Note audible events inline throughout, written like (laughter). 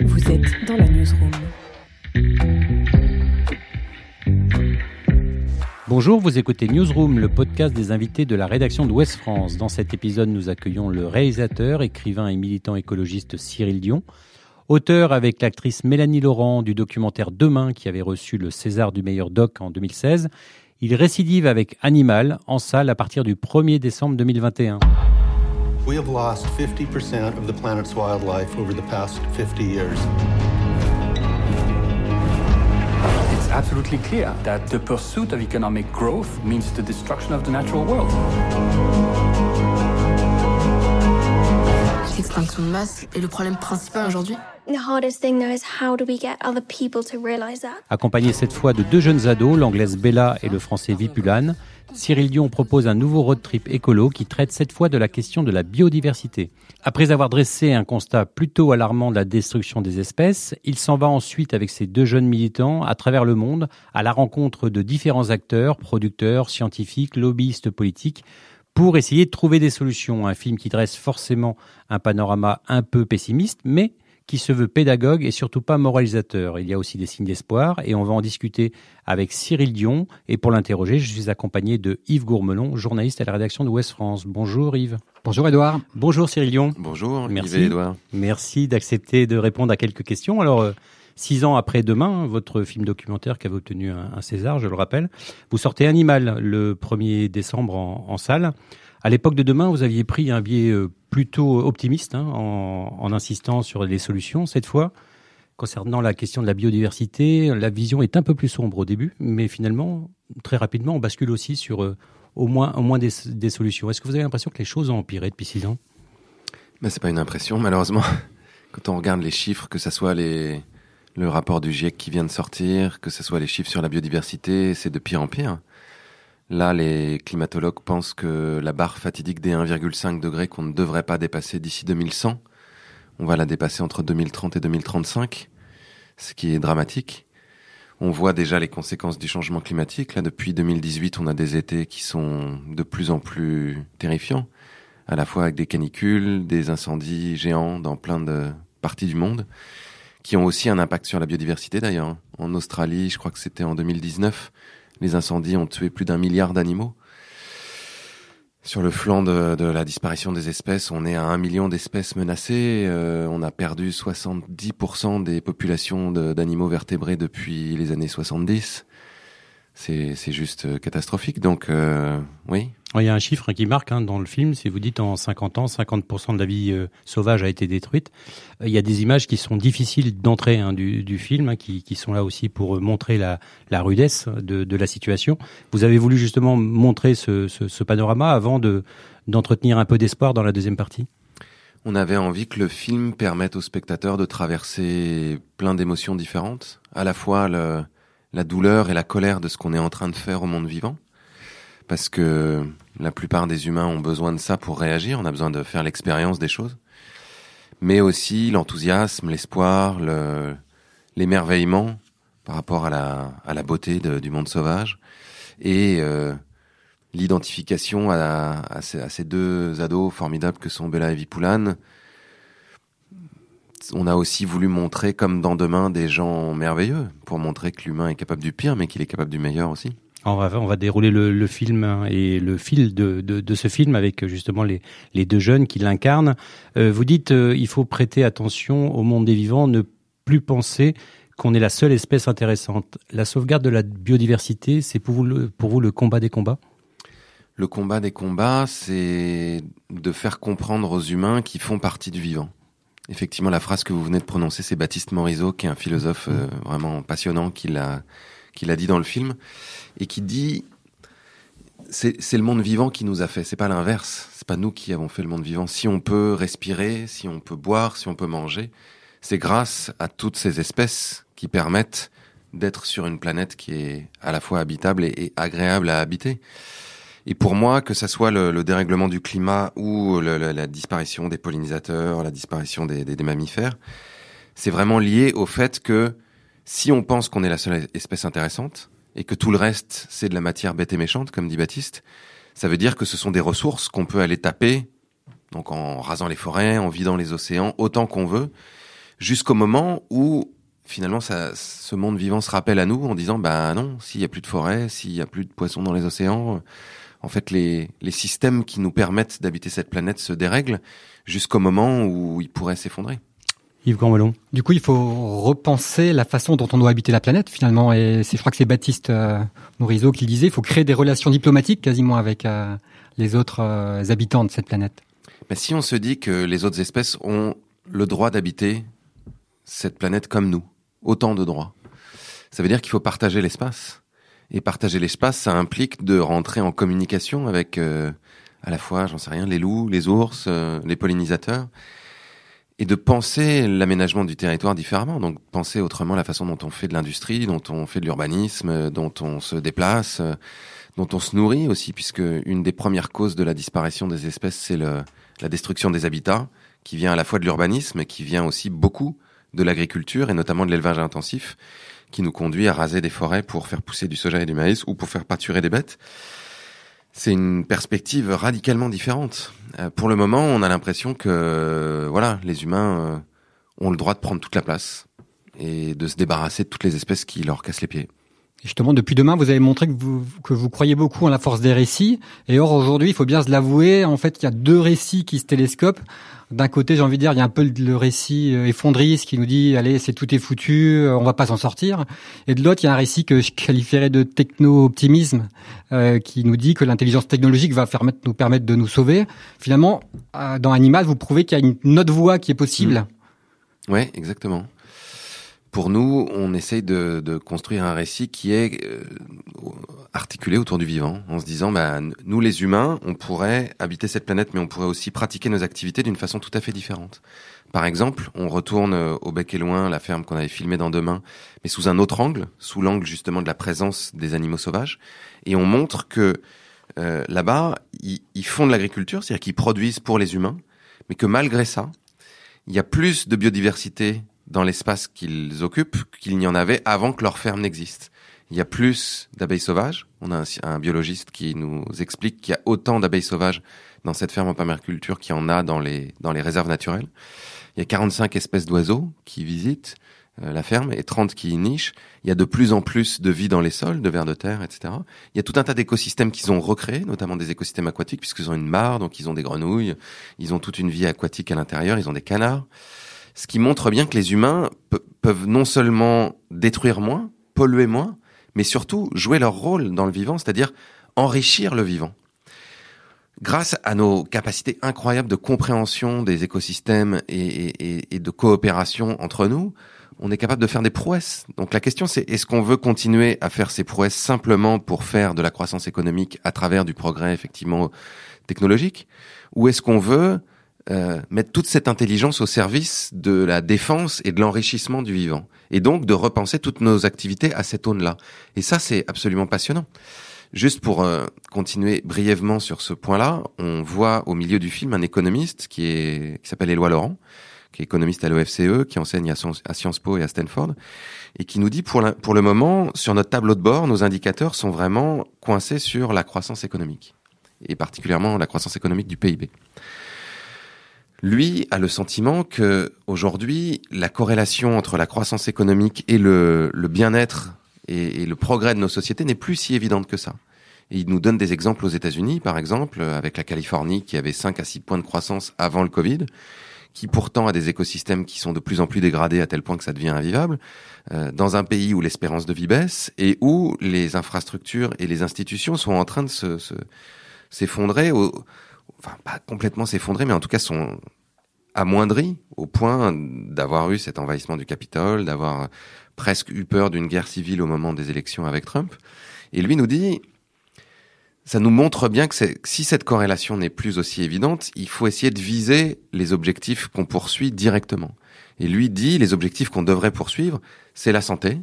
Vous êtes dans la newsroom. Bonjour, vous écoutez Newsroom, le podcast des invités de la rédaction d'Ouest France. Dans cet épisode, nous accueillons le réalisateur, écrivain et militant écologiste Cyril Dion, auteur avec l'actrice Mélanie Laurent du documentaire Demain qui avait reçu le César du meilleur doc en 2016. Il récidive avec Animal en salle à partir du 1er décembre 2021. We have lost 50% of the planet's wildlife over the past 50 years. It's absolutely clear that the pursuit of economic growth means the destruction of the natural world. L'extinction de masse est le problème principal aujourd'hui. The hardest thing though is how do we get other people to realize that? Accompagné cette fois de deux jeunes ados, l'anglaise Bella et le français Vipulane, Cyril Dion propose un nouveau road trip écolo qui traite cette fois de la question de la biodiversité. Après avoir dressé un constat plutôt alarmant de la destruction des espèces, il s'en va ensuite avec ses deux jeunes militants à travers le monde à la rencontre de différents acteurs, producteurs, scientifiques, lobbyistes politiques pour essayer de trouver des solutions. Un film qui dresse forcément un panorama un peu pessimiste, mais qui se veut pédagogue et surtout pas moralisateur. Il y a aussi des signes d'espoir et on va en discuter avec Cyril Dion. Et pour l'interroger, je suis accompagné de Yves Gourmelon, journaliste à la rédaction de Ouest France. Bonjour Yves. Bonjour Edouard. Bonjour Cyril Dion. Bonjour, Merci. Yves et Edouard. Merci d'accepter de répondre à quelques questions. Alors, euh, six ans après Demain, votre film documentaire qui avait obtenu un, un César, je le rappelle, vous sortez Animal le 1er décembre en, en salle. À l'époque de Demain, vous aviez pris un biais euh, plutôt optimiste hein, en, insistant sur les solutions. Cette fois, concernant la question de la biodiversité, la vision est un peu plus sombre au début, mais finalement, très rapidement, on bascule aussi sur euh, au moins, des, solutions. Est-ce que vous avez l'impression que les choses ont empiré depuis six ans? Mais c'est pas une impression, malheureusement. (laughs) Quand on regarde les chiffres, que ce soit les, le rapport du GIEC qui vient de sortir, que ce soit les chiffres sur la biodiversité, c'est de pire en pire. Là, les climatologues pensent que la barre fatidique des 1,5 degrés qu'on ne devrait pas dépasser d'ici 2100, on va la dépasser entre 2030 et 2035, ce qui est dramatique. On voit déjà les conséquences du changement climatique. Là, depuis 2018, on a des étés qui sont de plus en plus terrifiants, à la fois avec des canicules, des incendies géants dans plein de parties du monde, qui ont aussi un impact sur la biodiversité d'ailleurs. En Australie, je crois que c'était en 2019, les incendies ont tué plus d'un milliard d'animaux. Sur le flanc de, la disparition des espèces, on est à un million d'espèces menacées. Euh, on a perdu 70% des populations d'animaux vertébrés depuis les années 70. C'est juste catastrophique. Donc, euh, oui. Il y a un chiffre qui marque hein, dans le film, si vous dites en 50 ans, 50% de la vie euh, sauvage a été détruite. Il y a des images qui sont difficiles d'entrée hein, du, film, hein, qui, sont là aussi pour montrer la, rudesse de, la situation. Vous avez voulu justement montrer ce, panorama avant d'entretenir un peu d'espoir dans la deuxième partie? On avait envie que le film permette aux spectateurs de traverser plein d'émotions différentes, à la fois la douleur et la colère de ce qu'on est en train de faire au monde vivant, parce que la plupart des humains ont besoin de ça pour réagir, on a besoin de faire l'expérience des choses, mais aussi l'enthousiasme, l'espoir, l'émerveillement par rapport à la, à la beauté du monde sauvage, et euh, l'identification à, à, ces, deux ados formidables que sont Bella et Vipoulane. On a aussi voulu montrer, comme dans Demain, des gens merveilleux, pour montrer que l'humain est capable du pire, mais qu'il est capable du meilleur aussi. On va, dérouler le, film et le fil de, ce film avec justement les, deux jeunes qui l'incarnent. Euh, vous dites euh, il faut prêter attention au monde des vivants, ne plus penser qu'on est la seule espèce intéressante. La sauvegarde de la biodiversité, c'est pour vous, le, pour vous le combat des combats? Le combat des combats, c'est de faire comprendre aux humains qui font partie du vivant. Effectivement, la phrase que vous venez de prononcer, c'est Baptiste Morisot, qui est un philosophe euh, vraiment passionnant, qui l'a qui l'a dit dans le film, et qui dit c'est le monde vivant qui nous a fait, c'est pas l'inverse, c'est pas nous qui avons fait le monde vivant. Si on peut respirer, si on peut boire, si on peut manger, c'est grâce à toutes ces espèces qui permettent d'être sur une planète qui est à la fois habitable et, agréable à habiter. Et pour moi, que ça soit le, le dérèglement du climat ou la disparition des pollinisateurs, la disparition des, des mammifères, c'est vraiment lié au fait que si on pense qu'on est la seule espèce intéressante et que tout le reste c'est de la matière bête et méchante, comme dit Baptiste, ça veut dire que ce sont des ressources qu'on peut aller taper, donc en rasant les forêts, en vidant les océans, autant qu'on veut, jusqu'au moment où finalement ça, ce monde vivant se rappelle à nous en disant bah non, s'il y a plus de forêt, s'il y a plus de poissons dans les océans, en fait les, les systèmes qui nous permettent d'habiter cette planète se dérèglent jusqu'au moment où ils pourraient s'effondrer. Yves Gambelon. Du coup, il faut repenser la façon dont on doit habiter la planète finalement. Et c'est, je crois que c'est Baptiste euh, Morisot qui le disait. Il faut créer des relations diplomatiques quasiment avec euh, les autres euh, habitants de cette planète. Mais si on se dit que les autres espèces ont le droit d'habiter cette planète comme nous, autant de droits, ça veut dire qu'il faut partager l'espace. Et partager l'espace, ça implique de rentrer en communication avec à la fois, j'en sais rien, les loups, les ours, les pollinisateurs et de penser l'aménagement du territoire différemment. Donc penser autrement la façon dont on fait de l'industrie, dont on fait de l'urbanisme, dont on se déplace, dont on se nourrit aussi, puisque une des premières causes de la disparition des espèces, c'est la destruction des habitats, qui vient à la fois de l'urbanisme, et qui vient aussi beaucoup de l'agriculture, et notamment de l'élevage intensif, qui nous conduit à raser des forêts pour faire pousser du soja et du maïs, ou pour faire pâturer des bêtes c'est une perspective radicalement différente. Euh, pour le moment, on a l'impression que voilà, les humains euh, ont le droit de prendre toute la place et de se débarrasser de toutes les espèces qui leur cassent les pieds. Justement, depuis demain, vous avez montré que vous, que vous croyez beaucoup en la force des récits. Et or, aujourd'hui, il faut bien se l'avouer, en fait, il y a deux récits qui se télescopent. D'un côté, j'ai envie de dire, il y a un peu le récit euh, effondriste qui nous dit, allez, c'est tout est foutu, euh, on va pas s'en sortir. Et de l'autre, il y a un récit que je qualifierais de techno-optimisme, euh, qui nous dit que l'intelligence technologique va nous permettre de nous sauver. Finalement, dans Animal, vous prouvez qu'il y a une autre voie qui est possible. Mmh. Ouais, exactement pour nous, on essaye de, de, construire un récit qui est euh, articulé autour du vivant, en se disant, bah, nous les humains, on pourrait habiter cette planète, mais on pourrait aussi pratiquer nos activités d'une façon tout à fait différente. Par exemple, on retourne euh, au bec et loin, la ferme qu'on avait filmée dans Demain, mais sous un autre angle, sous l'angle justement de la présence des animaux sauvages, et on montre que euh, là-bas, ils, ils font de l'agriculture, c'est-à-dire qu'ils produisent pour les humains, mais que malgré ça, il y a plus de biodiversité dans l'espace qu'ils occupent qu'il n'y en avait avant que leur ferme n'existe. Il y a plus d'abeilles sauvages. On a un, biologiste qui nous explique qu'il y a autant d'abeilles sauvages dans cette ferme en permaculture qu'il y en a dans les, dans les réserves naturelles. Il y a 45 espèces d'oiseaux qui visitent euh, la ferme et 30 qui y nichent. Il y a de plus en plus de vie dans les sols, de vers de terre, etc. Il y a tout un tas d'écosystèmes qu'ils ont recréés, notamment des écosystèmes aquatiques, puisqu'ils ont une mare, donc ils ont des grenouilles, ils ont toute une vie aquatique à l'intérieur, ils ont des canards ce qui montre bien que les humains peuvent non seulement détruire moins, polluer moins, mais surtout jouer leur rôle dans le vivant, c'est-à-dire enrichir le vivant. Grâce à nos capacités incroyables de compréhension des écosystèmes et, et de coopération entre nous, on est capable de faire des prouesses. Donc la question c'est est-ce qu'on veut continuer à faire ces prouesses simplement pour faire de la croissance économique à travers du progrès effectivement technologique, ou est-ce qu'on veut euh, mettre toute cette intelligence au service de la défense et de l'enrichissement du vivant. Et donc de repenser toutes nos activités à cette aune-là. Et ça, c'est absolument passionnant. Juste pour euh, continuer brièvement sur ce point-là, on voit au milieu du film un économiste qui est qui s'appelle Éloi Laurent, qui est économiste à l'OFCE, qui enseigne à, Sciences Po et à Stanford, et qui nous dit pour, pour le moment, sur notre tableau de bord, nos indicateurs sont vraiment coincés sur la croissance économique, et particulièrement la croissance économique du PIB. Lui a le sentiment que aujourd'hui, la corrélation entre la croissance économique et le, bien-être et, le progrès de nos sociétés n'est plus si évidente que ça. Et il nous donne des exemples aux États-Unis, par exemple, avec la Californie qui avait 5 à 6 points de croissance avant le Covid, qui pourtant a des écosystèmes qui sont de plus en plus dégradés à tel point que ça devient invivable, euh, dans un pays où l'espérance de vie baisse et où les infrastructures et les institutions sont en train de se, s'effondrer enfin pas complètement s'effondrer, mais en tout cas sont amoindris au point d'avoir eu cet envahissement du Capitole, d'avoir presque eu peur d'une guerre civile au moment des élections avec Trump. Et lui nous dit, ça nous montre bien que si cette corrélation n'est plus aussi évidente, il faut essayer de viser les objectifs qu'on poursuit directement. Et lui dit, les objectifs qu'on devrait poursuivre, c'est la santé,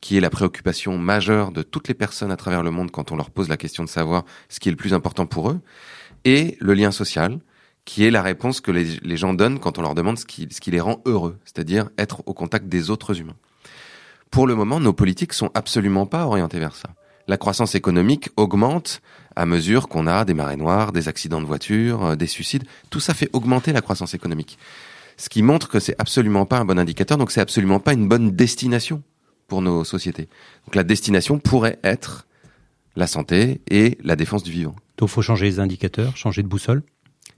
qui est la préoccupation majeure de toutes les personnes à travers le monde quand on leur pose la question de savoir ce qui est le plus important pour eux et le lien social, qui est la réponse que les, gens donnent quand on leur demande ce qui, les rend heureux, c'est-à-dire être au contact des autres humains. Pour le moment, nos politiques sont absolument pas orientées vers ça. La croissance économique augmente à mesure qu'on a des marées noires, des accidents de voiture, euh, des suicides. Tout ça fait augmenter la croissance économique. Ce qui montre que c'est absolument pas un bon indicateur, donc c'est absolument pas une bonne destination pour nos sociétés. Donc la destination pourrait être la santé et la défense du vivant. Donc faut changer les indicateurs, changer de boussole.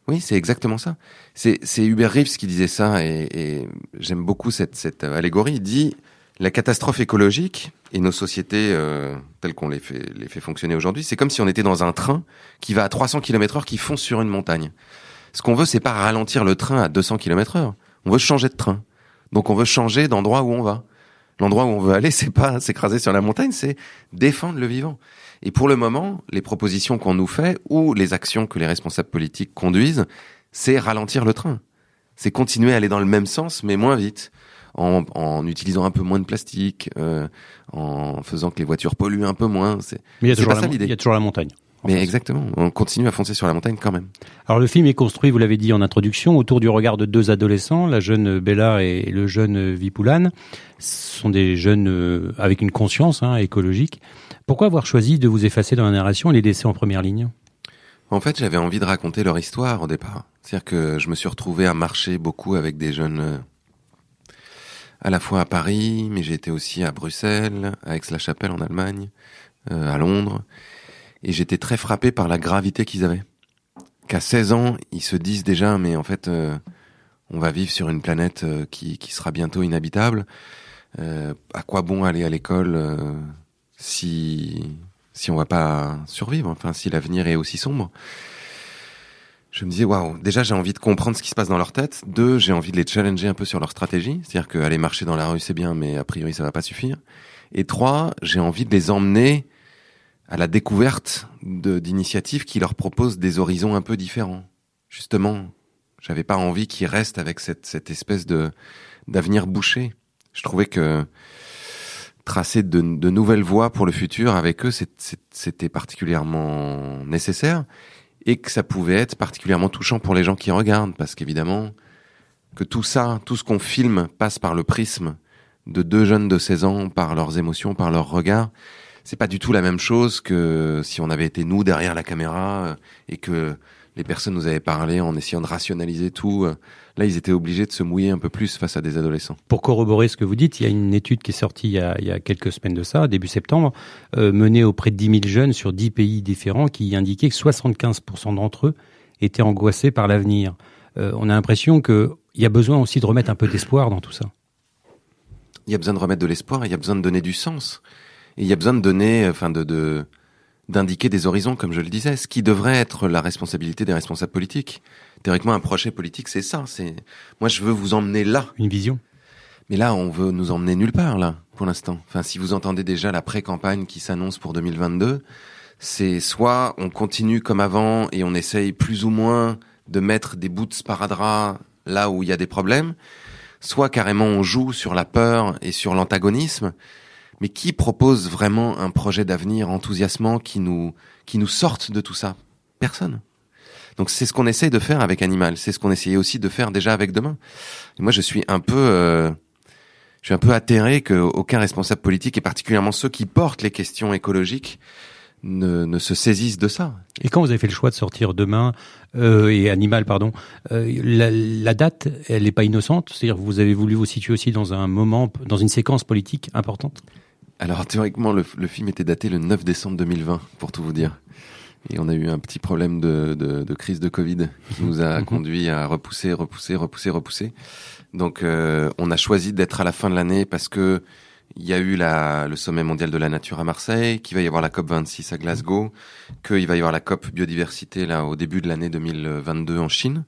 Oui, c'est exactement ça. C'est Hubert Reeves qui disait ça et, et j'aime beaucoup cette, cette allégorie. Il dit la catastrophe écologique et nos sociétés euh, telles qu'on les fait, les fait fonctionner aujourd'hui, c'est comme si on était dans un train qui va à 300 km heure qui fonce sur une montagne. Ce qu'on veut, c'est pas ralentir le train à 200 km heure. On veut changer de train. Donc on veut changer d'endroit où on va. L'endroit où on veut aller, (laughs) c'est pas s'écraser sur la montagne, c'est défendre le vivant. Et pour le moment, les propositions qu'on nous fait ou les actions que les responsables politiques conduisent, c'est ralentir le train. C'est continuer à aller dans le même sens, mais moins vite en, en, utilisant un peu moins de plastique, euh, en faisant que les voitures polluent un peu moins. Mais il y a toujours, la, il y a toujours la montagne. Mais exactement, on continue à foncer sur la montagne quand même. Alors le film est construit, vous l'avez dit en introduction, autour du regard de deux adolescents, la jeune Bella et le jeune Vipoulane. Ce sont des jeunes euh, avec une conscience hein, écologique. Pourquoi avoir choisi de vous effacer dans la narration et les laisser en première ligne? En fait, j'avais envie de raconter leur histoire au départ. C'est-à-dire que je me suis retrouvé à marcher beaucoup avec des jeunes euh, à la fois à Paris, mais j'ai été aussi à Bruxelles, à Aix-la-Chapelle en Allemagne, euh, à Londres, et j'étais très frappé par la gravité qu'ils avaient. Qu'à 16 ans, ils se disent déjà, mais en fait, euh, on va vivre sur une planète qui, qui sera bientôt inhabitable. À quoi bon aller à l'école si si on va pas survivre Enfin, si l'avenir est aussi sombre. Je me disais waouh déjà j'ai envie de comprendre ce qui se passe dans leur tête. Deux j'ai envie de les challenger un peu sur leur stratégie c'est-à-dire qu'aller marcher dans la rue c'est bien mais a priori ça va pas suffire. Et trois j'ai envie de les emmener à la découverte d'initiatives qui leur proposent des horizons un peu différents. Justement j'avais pas envie qu'ils restent avec cette, cette espèce de d'avenir bouché. Je trouvais que tracer de, de nouvelles voies pour le futur avec eux c'était particulièrement nécessaire et que ça pouvait être particulièrement touchant pour les gens qui regardent, parce qu'évidemment, que tout ça, tout ce qu'on filme passe par le prisme de deux jeunes de 16 ans, par leurs émotions, par leurs regards, c'est pas du tout la même chose que si on avait été nous derrière la caméra euh, et que les personnes nous avaient parlé en essayant de rationaliser tout. Euh, là, ils étaient obligés de se mouiller un peu plus face à des adolescents. Pour corroborer ce que vous dites, il y a une étude qui est sortie il y a, il y a quelques semaines de ça, début septembre, euh, menée auprès de 10 000 jeunes sur 10 pays différents, qui indiquait que 75% d'entre eux étaient angoissés par l'avenir. Euh, on a l'impression qu'il y a besoin aussi de remettre un peu d'espoir dans tout ça. Il y a besoin de remettre de l'espoir, il y a besoin de donner du sens. Et il y a besoin de donner, enfin de, de d'indiquer des horizons, comme je le disais, ce qui devrait être la responsabilité des responsables politiques. Théoriquement, un projet politique, c'est ça. C'est moi, je veux vous emmener là. Une vision. Mais là, on veut nous emmener nulle part là, pour l'instant. Enfin, si vous entendez déjà la pré-campagne qui s'annonce pour 2022, c'est soit on continue comme avant et on essaye plus ou moins de mettre des bouts de sparadrap là où il y a des problèmes, soit carrément on joue sur la peur et sur l'antagonisme mais qui propose vraiment un projet d'avenir enthousiasmant qui nous qui nous sorte de tout ça? Personne. Donc c'est ce qu'on essaye de faire avec Animal, c'est ce qu'on essayait aussi de faire déjà avec Demain. Moi je suis un peu euh, je suis un peu atterré qu'aucun responsable politique, et particulièrement ceux qui portent les questions écologiques, ne, ne, se saisissent de ça. Et quand vous avez fait le choix de sortir demain euh, et Animal, pardon, euh, la, la, date, elle n'est pas innocente? C'est-à-dire vous avez voulu vous situer aussi dans un moment, dans une séquence politique importante? Alors théoriquement, le, le, film était daté le 9 décembre 2020, pour tout vous dire. Et on a eu un petit problème de, de, de crise de Covid qui nous a (laughs) conduit à repousser, repousser, repousser, repousser. Donc euh, on a choisi d'être à la fin de l'année parce que il y a eu la, le sommet mondial de la nature à Marseille, qu'il va y avoir la COP 26 à Glasgow, qu'il va y avoir la COP biodiversité là au début de l'année 2022 en Chine,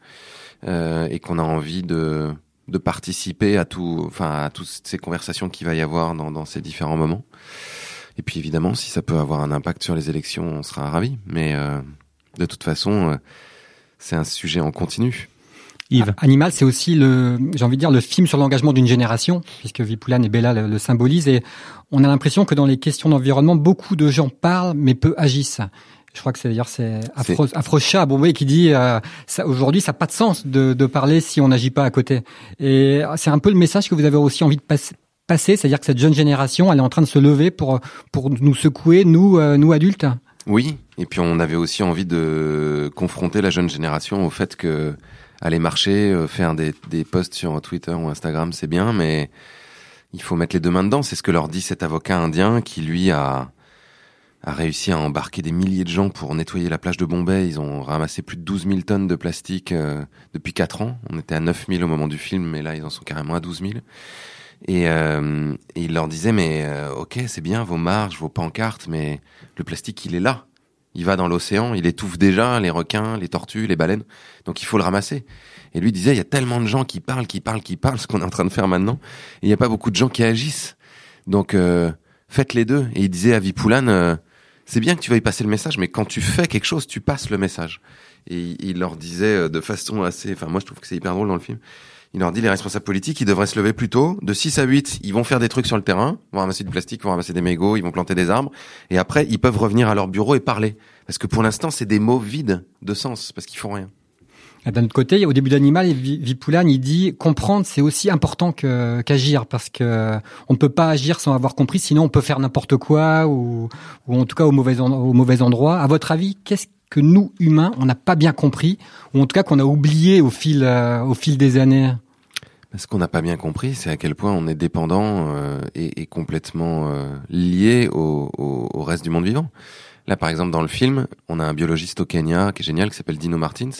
euh, et qu'on a envie de de participer à tout, enfin à toutes ces conversations qu'il va y avoir dans, dans, ces différents moments. Et puis évidemment, si ça peut avoir un impact sur les élections, on sera ravi. Mais euh, de toute façon, euh, c'est un sujet en continu. Yves. Animal, c'est aussi le, j'ai envie de dire, le film sur l'engagement d'une génération, puisque Vipoulane et Bella le, le symbolisent. Et on a l'impression que dans les questions d'environnement, beaucoup de gens parlent, mais peu agissent. Je crois que c'est d'ailleurs c'est Afro, Afrochat Bombay qui dit euh, aujourd'hui ça n'a pas de sens de, de parler si on n'agit pas à côté. Et c'est un peu le message que vous avez aussi envie de passer passer, c'est-à-dire que cette jeune génération, elle est en train de se lever pour pour nous secouer, nous euh, nous adultes. Oui, et puis on avait aussi envie de confronter la jeune génération au fait que aller marcher, euh, faire des, des posts sur Twitter ou Instagram, c'est bien, mais il faut mettre les deux mains dedans. C'est ce que leur dit cet avocat indien qui, lui, a, a réussi à embarquer des milliers de gens pour nettoyer la plage de Bombay. Ils ont ramassé plus de 12 000 tonnes de plastique euh, depuis 4 ans. On était à 9 000 au moment du film, mais là, ils en sont carrément à 12 000. Et, euh, il leur disait, mais euh, ok, c'est bien vos marges, vos pancartes, mais le plastique, il est là. Il va dans l'océan, il étouffe déjà les requins, les tortues, les baleines. Donc il faut le ramasser. Et lui disait, il y a tellement de gens qui parlent, qui parlent, qui parlent, (laughs) ce qu'on est en train de faire maintenant. Il n'y a pas beaucoup de gens qui agissent. Donc euh, faites les deux. Et il disait à Vipoulane, euh, c'est bien que tu veuilles passer le message, mais quand tu fais quelque chose, tu passes le message. Et il- leur disait euh, de façon assez, enfin moi je trouve que c'est hyper drôle dans le film. Il leur dit les responsables politiques, ils devraient se lever plus tôt. De 6 à 8, ils vont faire des trucs sur le terrain, vont ramasser du plastique, vont ramasser des mégots, ils vont planter des arbres. Et après, ils peuvent revenir à leur bureau et parler. Parce que pour l'instant, c'est des mots vides de sens, parce qu'ils font rien. D'un autre côté, au début d'Animal, Vi- Vipoulane, il dit comprendre, c'est aussi important qu'agir, parce que on ne peut pas agir sans avoir compris, sinon on peut faire n'importe quoi ou, ou en tout cas au mauvais, au mauvais endroit. À votre avis, qu'est-ce que nous humains, on n'a pas bien compris, ou en tout cas qu'on a oublié au fil, euh, au fil des années? Ce qu'on n'a pas bien compris, c'est à quel point on est dépendant euh, et, et complètement euh, lié au, au- au reste du monde vivant. Là, par exemple, dans le film, on a un biologiste au Kenya qui est génial, qui s'appelle Dino Martins,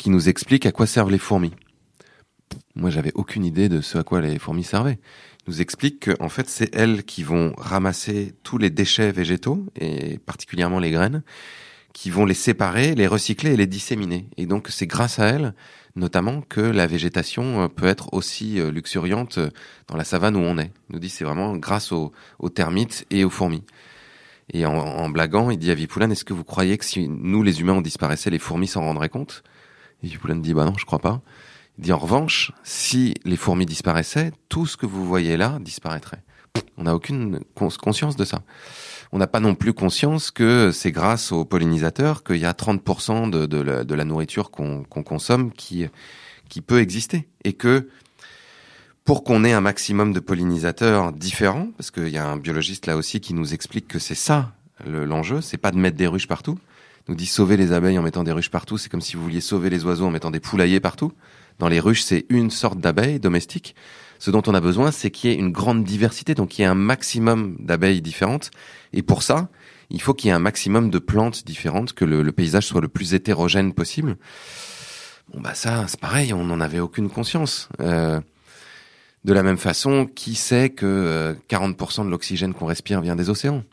qui nous explique à quoi servent les fourmis. Moi, j'avais aucune idée de ce à quoi les fourmis servaient. Il nous explique que, en fait, c'est elles qui vont ramasser tous les déchets végétaux, et particulièrement les graines, qui vont les séparer, les recycler et les disséminer. Et donc, c'est grâce à elles, notamment, que la végétation euh, peut être aussi euh, luxuriante euh, dans la savane où on est. Il nous dit c'est vraiment grâce aux, termites et aux fourmis. Et en, en blaguant, il dit à Vipoulane, est-ce que vous croyez que si nous, les humains, on disparaissait, les fourmis s'en rendraient compte? Et dit, bah non, je crois pas. Il dit, en revanche, si les fourmis disparaissaient, tout ce que vous voyez là disparaîtrait. On n'a aucune cons- conscience de ça. On n'a pas non plus conscience que c'est grâce aux pollinisateurs qu'il y a 30% de, de, la, nourriture qu'on consomme qui, qui peut exister. Et que pour qu'on ait un maximum de pollinisateurs différents, parce qu'il y a un biologiste là aussi qui nous explique que c'est ça le- l'enjeu, c'est pas de mettre des ruches partout. Nous dit sauver les abeilles en mettant des ruches partout, c'est comme si vous vouliez sauver les oiseaux en mettant des poulaillers partout. Dans les ruches, c'est une sorte d'abeille domestique. Ce dont on a besoin, c'est qu'il y ait une grande diversité, donc qu'il y ait un maximum d'abeilles différentes. Et pour ça, il faut qu'il y ait un maximum de plantes différentes, que le, paysage soit le plus hétérogène possible. Bon bah ça, c'est pareil, on n'en avait aucune conscience. Euh, de la même façon, qui sait que euh, 40% de l'oxygène qu'on respire vient des océans?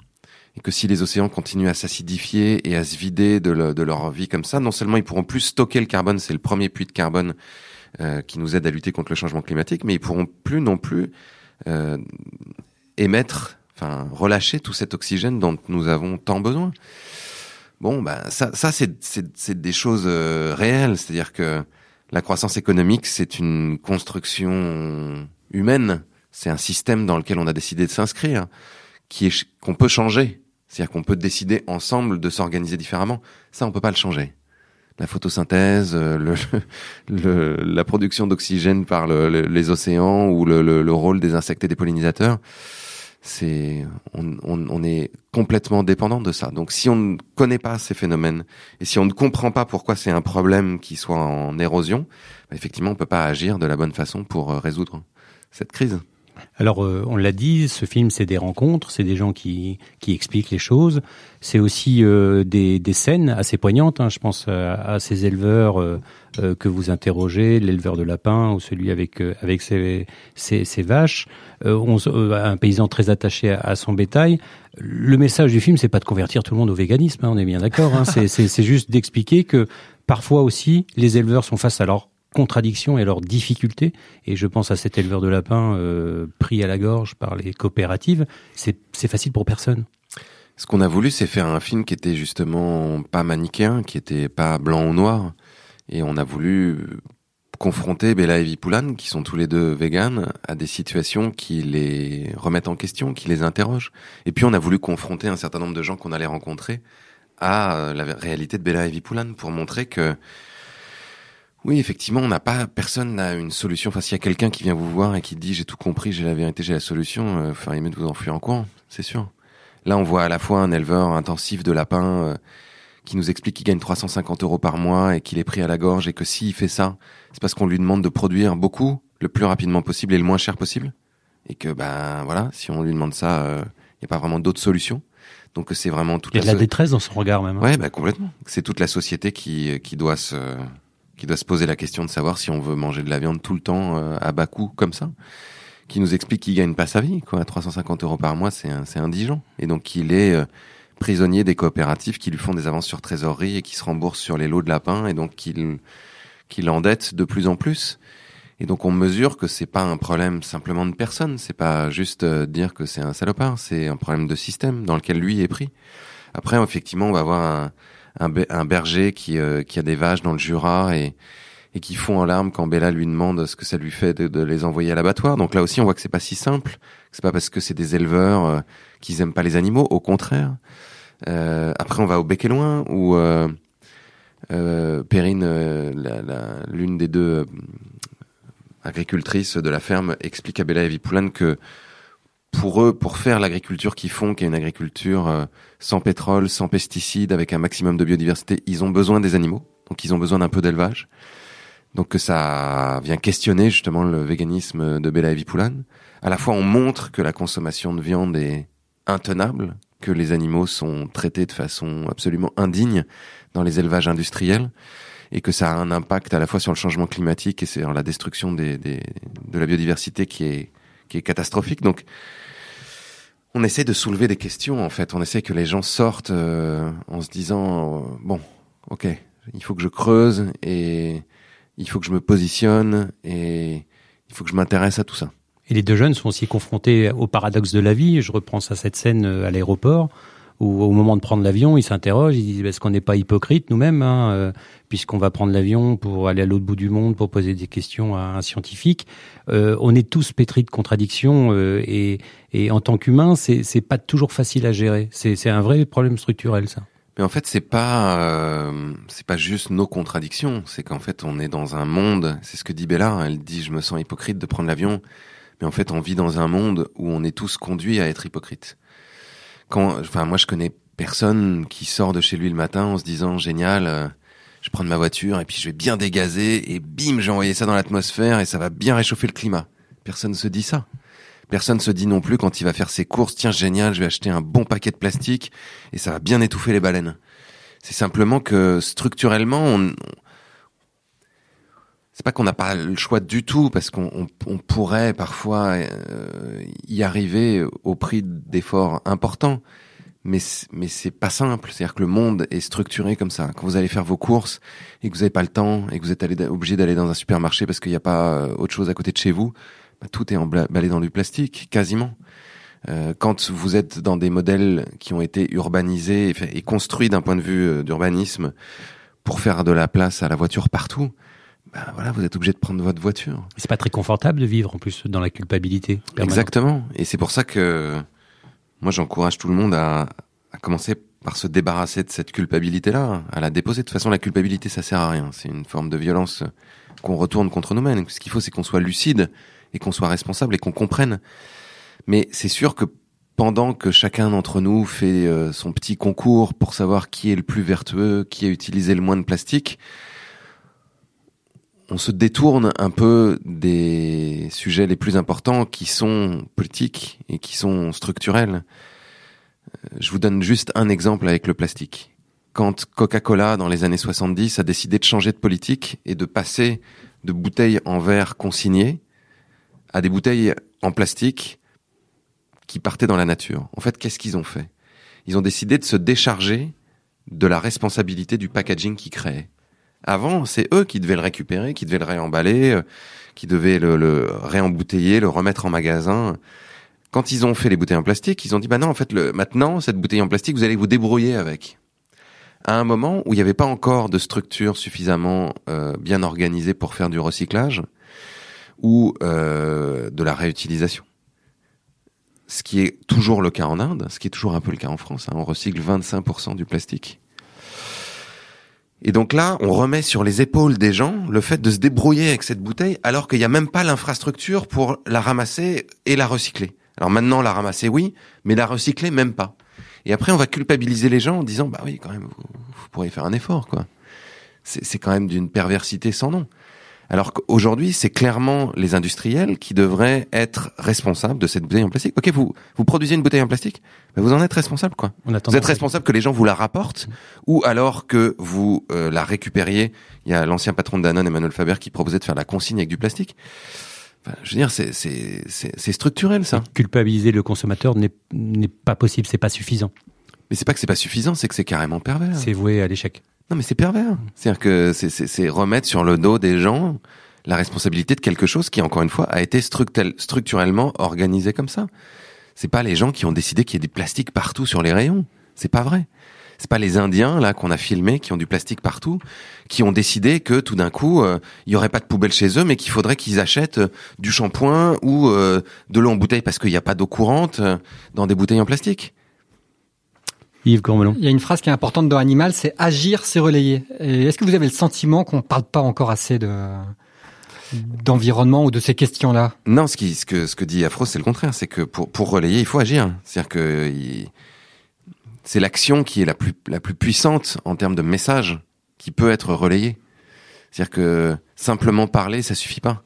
Et que si les océans continuent à s'acidifier et à se vider de, le- de leur vie comme ça, non seulement ils pourront plus stocker le carbone, c'est le premier puits de carbone euh, qui nous aide à lutter contre le changement climatique, mais ils pourront plus non plus euh, émettre, enfin relâcher tout cet oxygène dont nous avons tant besoin. Bon, bah ça, ça c'est des choses euh, réelles, c'est-à-dire que la croissance économique, c'est une construction humaine, c'est un système dans lequel on a décidé de s'inscrire, qui qu'on peut changer, c'est-à-dire qu'on peut décider ensemble de s'organiser différemment. Ça, on peut pas le changer. La photosynthèse, euh, le, (laughs) le, la production d'oxygène par le- le- les océans ou le rôle des insectes et des pollinisateurs, c'est on, on, on est complètement dépendant de ça. Donc si on ne connaît pas ces phénomènes et si on ne comprend pas pourquoi c'est un problème qui soit en érosion, bah, effectivement on peut pas agir de la bonne façon pour euh, résoudre cette crise. Alors, euh, on l'a dit, ce film, c'est des rencontres, c'est des gens qui, qui expliquent les choses. C'est aussi euh, des, des scènes assez poignantes. hein. Je pense à, ces éleveurs euh, que vous interrogez, l'éleveur de lapins ou celui avec avec ses, ses, vaches. Un paysan très attaché à, son bétail. Le message du film, c'est pas de convertir tout le monde au véganisme. hein, on est bien d'accord. Hein. C'est juste d'expliquer que parfois aussi, les éleveurs sont face à leur contradictions et leurs difficultés. Et je pense à cet éleveur de lapins euh, pris à la gorge par les coopératives. C'est facile pour personne. Ce qu'on a voulu, c'est faire un film qui était justement pas manichéen, qui était pas blanc ou noir. Et on a voulu confronter Bella et Vipoulane, qui sont tous les deux véganes, à des situations qui les remettent en question, qui les interrogent. Et puis on a voulu confronter un certain nombre de gens qu'on allait rencontrer à euh, la réalité de Bella et Vipoulane pour montrer que oui, effectivement, on n'a pas, personne n'a une solution. Enfin, s'il y a quelqu'un qui vient vous voir et qui dit j'ai tout compris, j'ai la vérité, j'ai la solution, euh, enfin, il mieux de vous enfuir en courant, c'est sûr. Là, on voit à la fois un éleveur intensif de lapins euh, qui nous explique qu'il gagne 350 euros par mois et qu'il est pris à la gorge et que s'il fait ça, c'est parce qu'on lui demande de produire beaucoup, le plus rapidement possible et le moins cher possible. Et que, ben voilà, si on lui demande ça, il n'y a pas vraiment d'autre solution. Donc c'est vraiment toute Il y a de la détresse dans son regard même. hein. Ouais, bah, complètement. C'est toute la société qui, qui doit se qui doit se poser la question de savoir si on veut manger de la viande tout le temps euh, à bas coût comme ça. Qui nous explique qu'il gagne pas sa vie, quoi. 350 euros par mois, c'est c'est indigent. Et donc il est euh, prisonnier des coopératives qui lui font des avances sur trésorerie et qui se remboursent sur les lots de lapin et donc qu'il qui l'endette de plus en plus. Et donc on mesure que c'est pas un problème simplement de personne, c'est pas juste euh, dire que c'est un salopard, c'est un problème de système dans lequel lui est pris. Après, effectivement, on va avoir un, un, be- un berger qui, euh, a des vaches dans le Jura et, et qui fond en larmes quand Bella lui demande ce que ça lui fait de, les envoyer à l'abattoir. Donc là aussi, on voit que c'est pas si simple. C'est pas parce que c'est des éleveurs euh, qu'ils aiment pas les animaux, au contraire. Euh, après, on va au bec et loin où euh, euh, Perrine, euh, l'une des deux agricultrices de la ferme, explique à Bella et Vipoulane que pour eux, pour faire l'agriculture qu'ils font, qui est une agriculture euh, sans pétrole, sans pesticides, avec un maximum de biodiversité, ils ont besoin des animaux. Donc ils ont besoin d'un peu d'élevage. Donc que ça vient questionner justement le véganisme de Bella et Vipoulane. À la fois, on montre que la consommation de viande est intenable, que les animaux sont traités de façon absolument indigne dans les élevages industriels, et que ça a un impact à la fois sur le changement climatique et sur la destruction des, des- de la biodiversité qui est, qui est catastrophique. Donc, on essaie de soulever des questions, en fait. On essaie que les gens sortent euh, en se disant, euh, bon, ok, il faut que je creuse et il faut que je me positionne et il faut que je m'intéresse à tout ça. Et les deux jeunes sont aussi confrontés au paradoxe de la vie. Je reprends ça cette scène euh, à l'aéroport où au moment de prendre l'avion, ils s'interrogent, ils disent est-ce qu'on n'est pas hypocrite nous-mêmes, hein, euh, puisqu'on va prendre l'avion pour aller à l'autre bout du monde pour poser des questions à un scientifique. Euh, on est tous pétris de contradictions euh, et, en tant qu'humain, c'est c'est pas toujours facile à gérer. C'est c'est un vrai problème structurel ça. Mais en fait, c'est pas c'est pas juste nos contradictions. C'est qu'en fait, on est dans un monde. C'est ce que dit Bella. Elle dit je me sens hypocrite de prendre l'avion, mais en fait, on vit dans un monde où on est tous conduits à être hypocrites. Quand, enfin, moi, je connais personne qui sort de chez lui le matin en se disant génial. euh, je prends ma voiture et puis je vais bien dégazer et bim, j'ai envoyé ça dans l'atmosphère et ça va bien réchauffer le climat. Personne se dit ça. Personne se dit non plus quand il va faire ses courses, tiens génial, je vais acheter un bon paquet de plastique et ça va bien étouffer les baleines. C'est simplement que structurellement, on, c'est pas qu'on n'a pas le choix du tout parce qu'on on, on pourrait parfois euh, y arriver au prix d'efforts importants, mais mais c'est pas simple. C'est-à-dire que le monde est structuré comme ça. Quand vous allez faire vos courses et que vous n'avez pas le temps et que vous êtes obligé d'aller dans un supermarché parce qu'il n'y a pas euh, autre chose à côté de chez vous, bah, tout est emballé dans du plastique, quasiment. Euh, quand vous êtes dans des modèles qui ont été urbanisés et construits d'un point de vue euh, d'urbanisme pour faire de la place à la voiture partout, bah voilà, vous êtes obligé de prendre votre voiture. C'est pas très confortable de vivre en plus dans la culpabilité. permanente. Exactement. Et c'est pour ça que moi j'encourage tout le monde à, à commencer par se débarrasser de cette culpabilité-là, à la déposer. De toute façon, la culpabilité, ça sert à rien. C'est une forme de violence qu'on retourne contre nous-mêmes. Ce qu'il faut, c'est qu'on soit lucide et qu'on soit responsable et qu'on comprenne. Mais c'est sûr que pendant que chacun d'entre nous fait euh, son petit concours pour savoir qui est le plus vertueux, qui a utilisé le moins de plastique, on se détourne un peu des sujets les plus importants qui sont politiques et qui sont structurels. Euh, Je vous donne juste un exemple avec le plastique. Quand Coca-Cola, dans les années 70, a décidé de changer de politique et de passer de bouteilles en verre consignées à des bouteilles en plastique qui partaient dans la nature. En fait, qu'est-ce qu'ils ont fait? Ils ont décidé de se décharger de la responsabilité du packaging qu'ils créaient. Avant, c'est eux qui devaient le récupérer, qui devaient le réemballer, euh, qui devaient le, le réembouteiller, le remettre en magasin. Quand ils ont fait les bouteilles en plastique, ils ont dit bah non, en fait, le, maintenant cette bouteille en plastique, vous allez vous débrouiller avec. À un moment où il n'y avait pas encore de structure suffisamment euh, bien organisée pour faire du recyclage ou euh, de la réutilisation. Ce qui est toujours le cas en Inde, ce qui est toujours un peu le cas en France. hein. on recycle 25% du plastique. Et donc là, on remet sur les épaules des gens le fait de se débrouiller avec cette bouteille alors qu'il n'y a même pas l'infrastructure pour la ramasser et la recycler. Alors maintenant, la ramasser, oui, mais la recycler, même pas. Et après, on va culpabiliser les gens en disant, bah oui, quand même, vous, pourriez faire un effort, quoi. C'est quand même d'une perversité sans nom. Alors qu'aujourd'hui, c'est clairement les industriels qui devraient être responsables de cette bouteille en plastique. Ok, vous vous produisez une bouteille en plastique, ben vous en êtes responsable, quoi. On Vous êtes responsable que les gens vous la rapportent, ou alors que vous euh, la récupériez. Il y a l'ancien patron de Danone, Emmanuel Faber, qui proposait de faire la consigne avec du plastique. Enfin, je veux dire, c'est c'est c'est c'est structurel ça. culpabiliser le consommateur n'est n'est pas possible, c'est pas suffisant. Mais c'est pas que c'est pas suffisant, c'est que c'est carrément pervers. C'est voué à l'échec. Non, mais c'est pervers. C'est-à-dire que c'est- remettre sur le dos des gens la responsabilité de quelque chose qui, encore une fois, a été structurellement organisé comme ça. C'est pas les gens qui ont décidé qu'il y ait du plastique partout sur les rayons. C'est pas vrai. C'est pas les Indiens là qu'on a filmés qui ont du plastique partout, qui ont décidé que tout d'un coup euh, il y aurait pas de poubelle chez eux, mais qu'il faudrait qu'ils achètent euh, du shampoing ou euh, de l'eau en bouteille parce qu'il n'y a pas d'eau courante euh, dans des bouteilles en plastique. Yves Cormelon. Il y a une phrase qui est importante dans Animal, c'est agir, c'est relayer. Et Est-ce que vous avez le sentiment qu'on parle pas encore assez de d'environnement ou de ces questions-là? Non, ce, qui, ce, que, ce que dit Afro, c'est le contraire. C'est que pour, pour relayer, il faut agir. C'est-à-dire que il- c'est l'action qui est la plus, la plus puissante en termes de message qui peut être relayée. C'est-à-dire que simplement parler, ça suffit pas.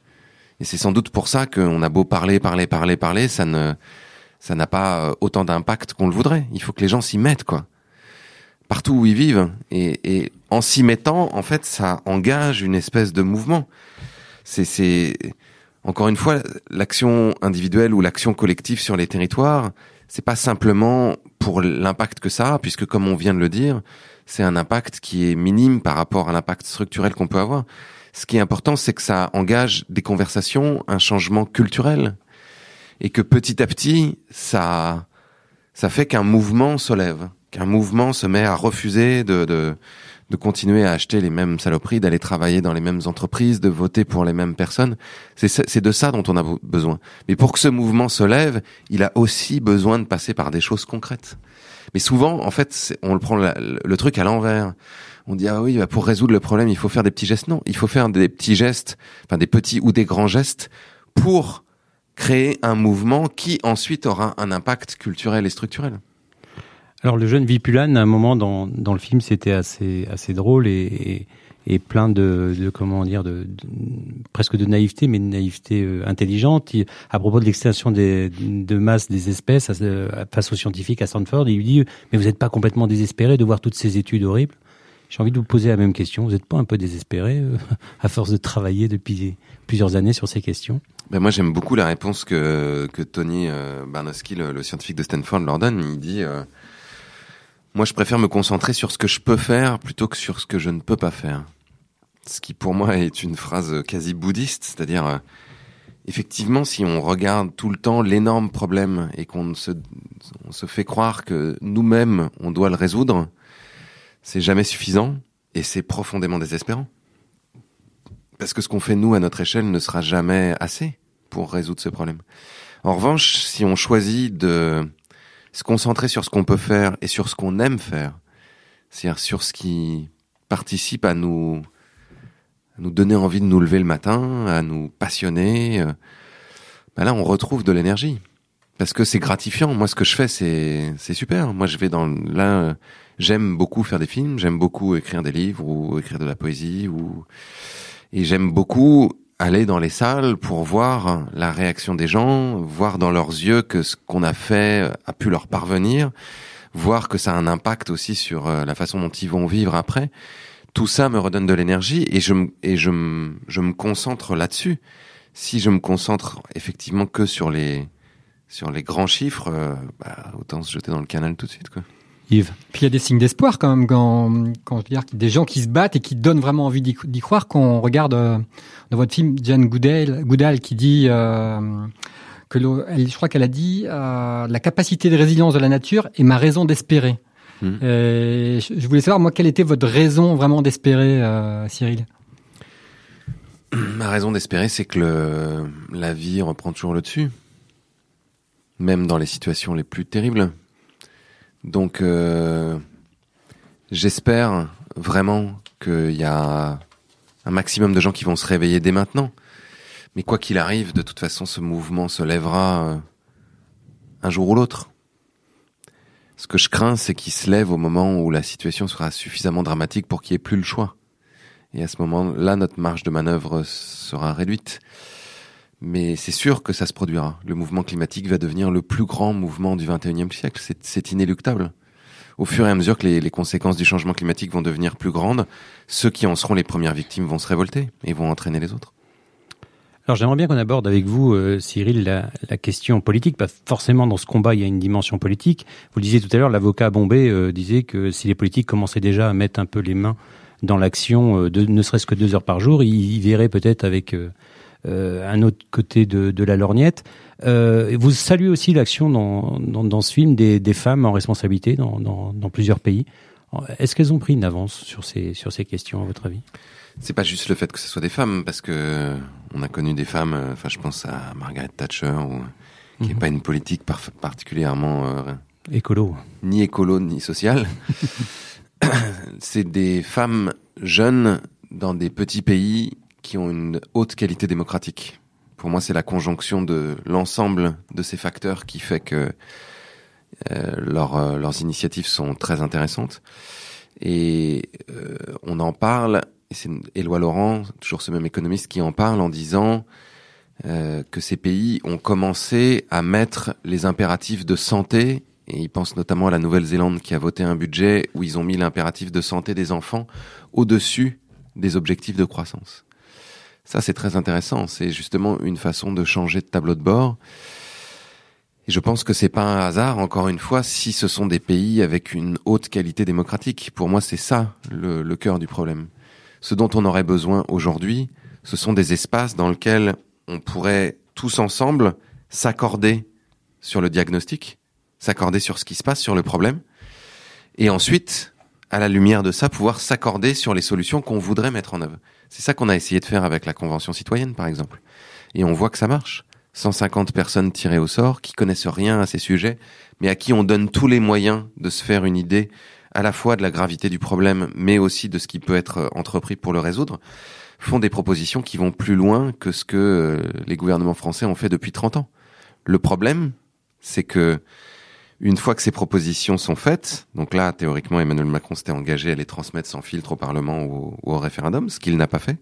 Et c'est sans doute pour ça qu'on a beau parler, parler, parler, parler, ça ne, ça n'a pas euh, autant d'impact qu'on le voudrait. Il faut que les gens s'y mettent, quoi. Partout où ils vivent. Et, et en s'y mettant, en fait, ça engage une espèce de mouvement. C'est, encore une fois, l'action individuelle ou l'action collective sur les territoires, c'est pas simplement pour l'impact que ça a, puisque comme on vient de le dire, c'est un impact qui est minime par rapport à l'impact structurel qu'on peut avoir. Ce qui est important, c'est que ça engage des conversations, un changement culturel, et que petit à petit, ça, ça fait qu'un mouvement se lève, qu'un mouvement se met à refuser de, de, de continuer à acheter les mêmes saloperies, d'aller travailler dans les mêmes entreprises, de voter pour les mêmes personnes. C'est de ça dont on a be- besoin. Mais pour que ce mouvement se lève, il a aussi besoin de passer par des choses concrètes. Mais souvent, en fait, on le prend le truc à l'envers. On dit ah oui, bah, pour résoudre le problème, il faut faire des petits gestes. Non, il faut faire des petits gestes, enfin des petits ou des grands gestes pour créer un mouvement qui ensuite aura un impact culturel et structurel. Alors le jeune Vipulan, à un moment dans, dans le film, c'était assez assez drôle et, plein de, de comment dire de, presque de naïveté, mais de naïveté euh, intelligente. À propos de l'extinction de masse des espèces face aux scientifiques à Stanford, il lui dit mais vous n'êtes pas complètement désespéré de voir toutes ces études horribles? J'ai envie de vous poser la même question. Vous n'êtes pas un peu désespéré euh, (laughs) à force de travailler depuis plusieurs années sur ces questions? Ben moi, j'aime beaucoup la réponse que, que Tony euh, le, scientifique de Stanford, leur donne. Il dit euh, Moi, je préfère me concentrer sur ce que je peux faire plutôt que sur ce que je ne peux pas faire. Ce qui, pour moi, est une phrase quasi bouddhiste, c'est-à-dire, euh, effectivement, si on regarde tout le temps l'énorme problème et qu'on se, on se fait croire que nous-mêmes, on doit le résoudre, c'est jamais suffisant et c'est profondément désespérant. Parce que ce qu'on fait nous à notre échelle ne sera jamais assez pour résoudre ce problème. En revanche, si on choisit de se concentrer sur ce qu'on peut faire et sur ce qu'on aime faire, c'est-à-dire sur ce qui participe à nous, à nous donner envie de nous lever le matin, à nous passionner, euh, ben là on retrouve de l'énergie. Parce que c'est gratifiant. Moi, ce que je fais, c'est c'est super. Moi, je vais dans là, j'aime beaucoup faire des films, j'aime beaucoup écrire des livres ou écrire de la poésie ou et j'aime beaucoup aller dans les salles pour voir la réaction des gens, voir dans leurs yeux que ce qu'on a fait a pu leur parvenir, voir que ça a un impact aussi sur euh, la façon dont ils vont vivre après. Tout ça me redonne de l'énergie et je me, et je me, je me concentre là-dessus. Si je me concentre effectivement que sur les, sur les grands chiffres, euh, bah, autant se jeter dans le canal tout de suite, quoi. Yves Puis il y a des signes d'espoir quand même quand, quand je veux dire, des gens qui se battent et qui donnent vraiment envie d'y croire. Quand on regarde euh, dans votre film Jane Goodall, Goodall qui dit euh, que elle, je crois qu'elle a dit euh, la capacité de résilience de la nature est ma raison d'espérer. Et je voulais savoir moi quelle était votre raison vraiment d'espérer, Cyril? (clears throat) Ma raison d'espérer, c'est que le, la vie reprend toujours le dessus, même dans les situations les plus terribles. Donc, euh, j'espère vraiment qu'il y a un maximum de gens qui vont se réveiller dès maintenant. Mais quoi qu'il arrive, de toute façon, ce mouvement se lèvera euh, un jour ou l'autre. Ce que je crains, c'est qu'il se lève au moment où la situation sera suffisamment dramatique pour qu'il n'y ait plus le choix. Et à ce moment-là, notre marge de manœuvre sera réduite. Mais c'est sûr que ça se produira. Le mouvement climatique va devenir le plus grand mouvement du 21e siècle. C'est inéluctable. Au fur et à mesure que les, conséquences du changement climatique vont devenir plus grandes, ceux qui en seront les premières victimes vont se révolter et vont entraîner les autres. Alors j'aimerais bien qu'on aborde avec vous, euh, Cyril, la, question politique. Pas forcément dans ce combat, il y a une dimension politique. Vous le disiez tout à l'heure, l'avocat Bombay euh, disait que si les politiques commençaient déjà à mettre un peu les mains dans l'action, euh, ne serait-ce que deux heures par jour, ils, ils verraient peut-être avec un autre côté de, de la lorgnette. vous saluez aussi l'action dans, dans, dans, ce film des, des femmes en responsabilité dans, dans, dans plusieurs pays. Est-ce qu'elles ont pris une avance sur ces, sur ces questions, à votre avis? C'est pas juste le fait que ce soit des femmes, parce que on a connu des femmes. Enfin, je pense à Margaret Thatcher, ou, qui n'est mmh. pas une politique par, particulièrement euh, écolo, ni écolo ni sociale. (laughs) c'est des femmes jeunes dans des petits pays qui ont une haute qualité démocratique. Pour moi, c'est la conjonction de l'ensemble de ces facteurs qui fait que euh, euh, leurs initiatives sont très intéressantes. Et euh, on en parle et c'est Éloi Laurent, toujours ce même économiste, qui en parle en disant euh, que ces pays ont commencé à mettre les impératifs de santé, et il pense notamment à la Nouvelle-Zélande qui a voté un budget où ils ont mis l'impératif de santé des enfants au-dessus des objectifs de croissance. Ça, c'est très intéressant. C'est justement une façon de changer de tableau de bord. Et je pense que c'est pas un hasard, encore une fois, si ce sont des pays avec une haute qualité démocratique. Pour moi, c'est ça le, le cœur du problème. Ce dont on aurait besoin aujourd'hui, ce sont des espaces dans lesquels on pourrait tous ensemble s'accorder sur le diagnostic, s'accorder sur ce qui se passe, sur le problème, et ensuite, à la lumière de ça, pouvoir s'accorder sur les solutions qu'on voudrait mettre en œuvre. C'est ça qu'on a essayé de faire avec la Convention citoyenne, par exemple. Et on voit que ça marche. 150 personnes tirées au sort, qui connaissent rien à ces sujets, mais à qui on donne tous les moyens de se faire une idée à la fois de la gravité du problème, mais aussi de ce qui peut être entrepris pour le résoudre, font des propositions qui vont plus loin que ce que euh, les gouvernements français ont fait depuis 30 ans. Le problème, c'est que une fois que ces propositions sont faites, donc là, théoriquement, Emmanuel Macron s'était engagé à les transmettre sans filtre au Parlement ou, au référendum, ce qu'il n'a pas fait.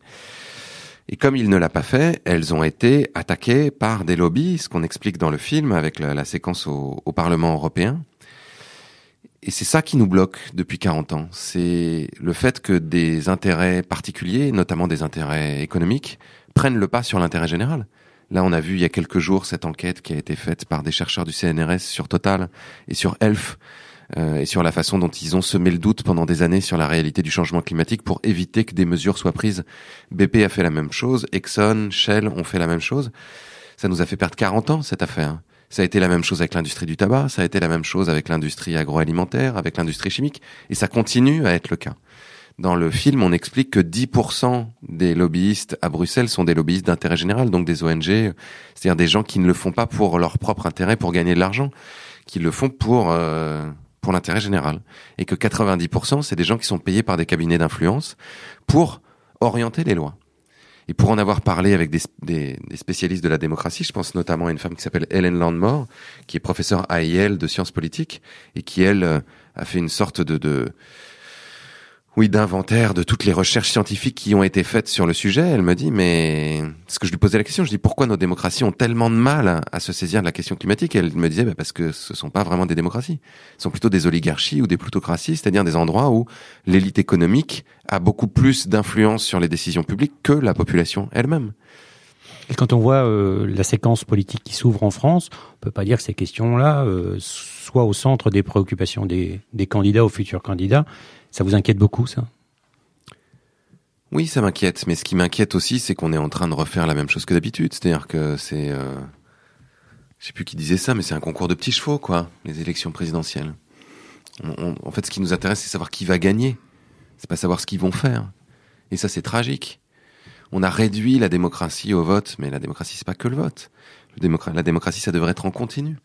Et comme il ne l'a pas fait, elles ont été attaquées par des lobbies, ce qu'on explique dans le film avec la, séquence au, au Parlement européen, et c'est ça qui nous bloque depuis 40 ans. C'est le fait que des intérêts particuliers, notamment des intérêts économiques, prennent le pas sur l'intérêt général. Là, on a vu il y a quelques jours cette enquête qui a été faite par des chercheurs du CNRS sur Total et sur Elf, euh, et sur la façon dont ils ont semé le doute pendant des années sur la réalité du changement climatique pour éviter que des mesures soient prises. BP a fait la même chose, Exxon, Shell ont fait la même chose. Ça nous a fait perdre 40 ans, cette affaire. Ça a été la même chose avec l'industrie du tabac, ça a été la même chose avec l'industrie agroalimentaire, avec l'industrie chimique, et ça continue à être le cas. Dans le film, on explique que 10% des lobbyistes à Bruxelles sont des lobbyistes d'intérêt général, donc des ONG, c'est-à-dire des gens qui ne le font pas pour leur propre intérêt, pour gagner de l'argent, qui le font pour euh, pour l'intérêt général, et que 90% c'est des gens qui sont payés par des cabinets d'influence pour orienter les lois. Et pour en avoir parlé avec des, des, des, spécialistes de la démocratie, je pense notamment à une femme qui s'appelle Hélène Landmore, qui est professeure à Yale de sciences politiques et qui, elle, euh, a fait une sorte de, de oui, d'inventaire de toutes les recherches scientifiques qui ont été faites sur le sujet. Elle me dit, mais ce que je lui posais la question, je dis pourquoi nos démocraties ont tellement de mal à se saisir de la question climatique? Elle me disait, bah, parce que ce sont pas vraiment des démocraties, ce sont plutôt des oligarchies ou des plutocraties, c'est-à-dire des endroits où l'élite économique a beaucoup plus d'influence sur les décisions publiques que la population elle-même. Et quand on voit euh, la séquence politique qui s'ouvre en France, on peut pas dire que ces questions-là euh, soient au centre des préoccupations des, des candidats aux futurs candidats. Ça vous inquiète beaucoup, ça? Oui, ça m'inquiète. Mais ce qui m'inquiète aussi, c'est qu'on est en train de refaire la même chose que d'habitude. C'est-à-dire que c'est... Euh... Je sais plus qui disait ça, mais c'est un concours de petits chevaux, quoi, les élections présidentielles. En fait, ce qui nous intéresse, c'est savoir qui va gagner. C'est pas savoir ce qu'ils vont faire. Et ça, c'est tragique. On a réduit la démocratie au vote, mais la démocratie, c'est pas que le vote. La démocratie, ça devrait être en continu.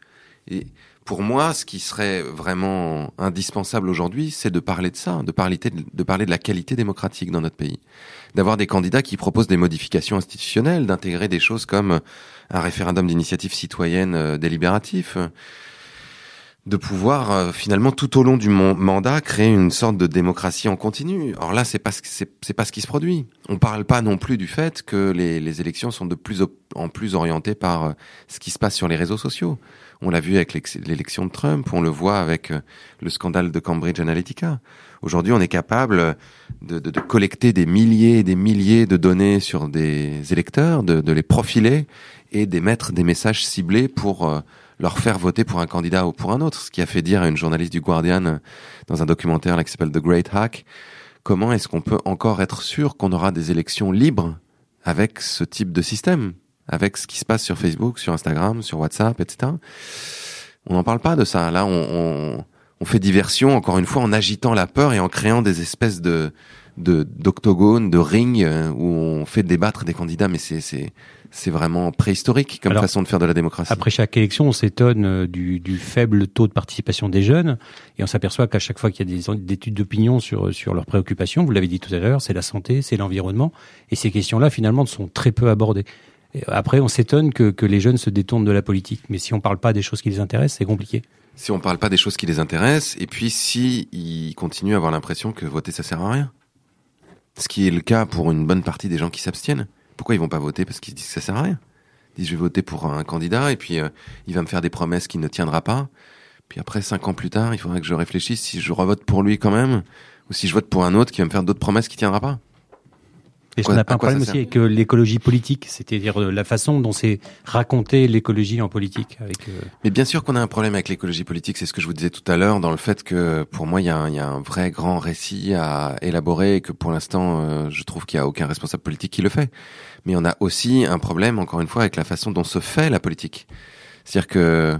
Et pour moi, ce qui serait vraiment indispensable aujourd'hui, c'est de parler de ça, de parler de, la qualité démocratique dans notre pays, d'avoir des candidats qui proposent des modifications institutionnelles, d'intégrer des choses comme un référendum d'initiative citoyenne euh, délibératif, de pouvoir euh, finalement tout au long du mandat créer une sorte de démocratie en continu. Or là, c'est pas c'est pas ce qui se produit. On parle pas non plus du fait que les, les élections sont de plus en plus orientées par euh, ce qui se passe sur les réseaux sociaux. On l'a vu avec l'élection de Trump, on le voit avec euh, le scandale de Cambridge Analytica. Aujourd'hui, on est capable de, de- de collecter des milliers et des milliers de données sur des électeurs, de, de les profiler et d'émettre des messages ciblés pour euh, leur faire voter pour un candidat ou pour un autre. Ce qui a fait dire à une journaliste du Guardian euh, dans un documentaire qui s'appelle The Great Hack, comment est-ce qu'on peut encore être sûr qu'on aura des élections libres avec ce type de système, avec ce qui se passe sur Facebook, sur Instagram, sur WhatsApp, etc. On n'en parle pas de ça. Là, on, fait diversion, encore une fois, en agitant la peur et en créant des espèces de de d'octogones, de rings euh, où on fait débattre des candidats, mais c'est c'est vraiment préhistorique comme Alors, façon de faire de la démocratie. Après chaque élection, on s'étonne euh, du, du faible taux de participation des jeunes et on s'aperçoit qu'à chaque fois qu'il y a des, études d'opinion sur, sur leurs préoccupations, vous l'avez dit tout à l'heure, c'est la santé, c'est l'environnement et ces questions-là finalement sont très peu abordées. Et après, on s'étonne que, que les jeunes se détournent de la politique, mais si on parle pas des choses qui les intéressent, c'est compliqué. si on parle pas des choses qui les intéressent, et puis si ils continuent à avoir l'impression que voter ça sert à rien, ce qui est le cas pour une bonne partie des gens qui s'abstiennent. Pourquoi ils vont pas voter? Parce qu'ils se disent que ça sert à rien Ils disent je vais voter pour un candidat et puis euh, il va me faire des promesses qu'il ne tiendra pas. Puis après cinq ans plus tard, il faudra que je réfléchisse si je revote pour lui quand même ou si je vote pour un autre qui va me faire d'autres promesses qui tiendra pas. Est-ce qu'on n'a pas un problème aussi avec euh, l'écologie politique, c'est-à-dire euh, la façon dont c'est raconté l'écologie en politique avec, euh, Mais bien sûr qu'on a un problème avec l'écologie politique, c'est ce que je vous disais tout à l'heure, dans le fait que pour moi il y, a un, il y a un vrai grand récit à élaborer et que pour l'instant je trouve qu'il y a aucun responsable politique qui le fait. Mais on a aussi un problème, encore une fois, avec la façon dont se fait la politique. C'est-à-dire que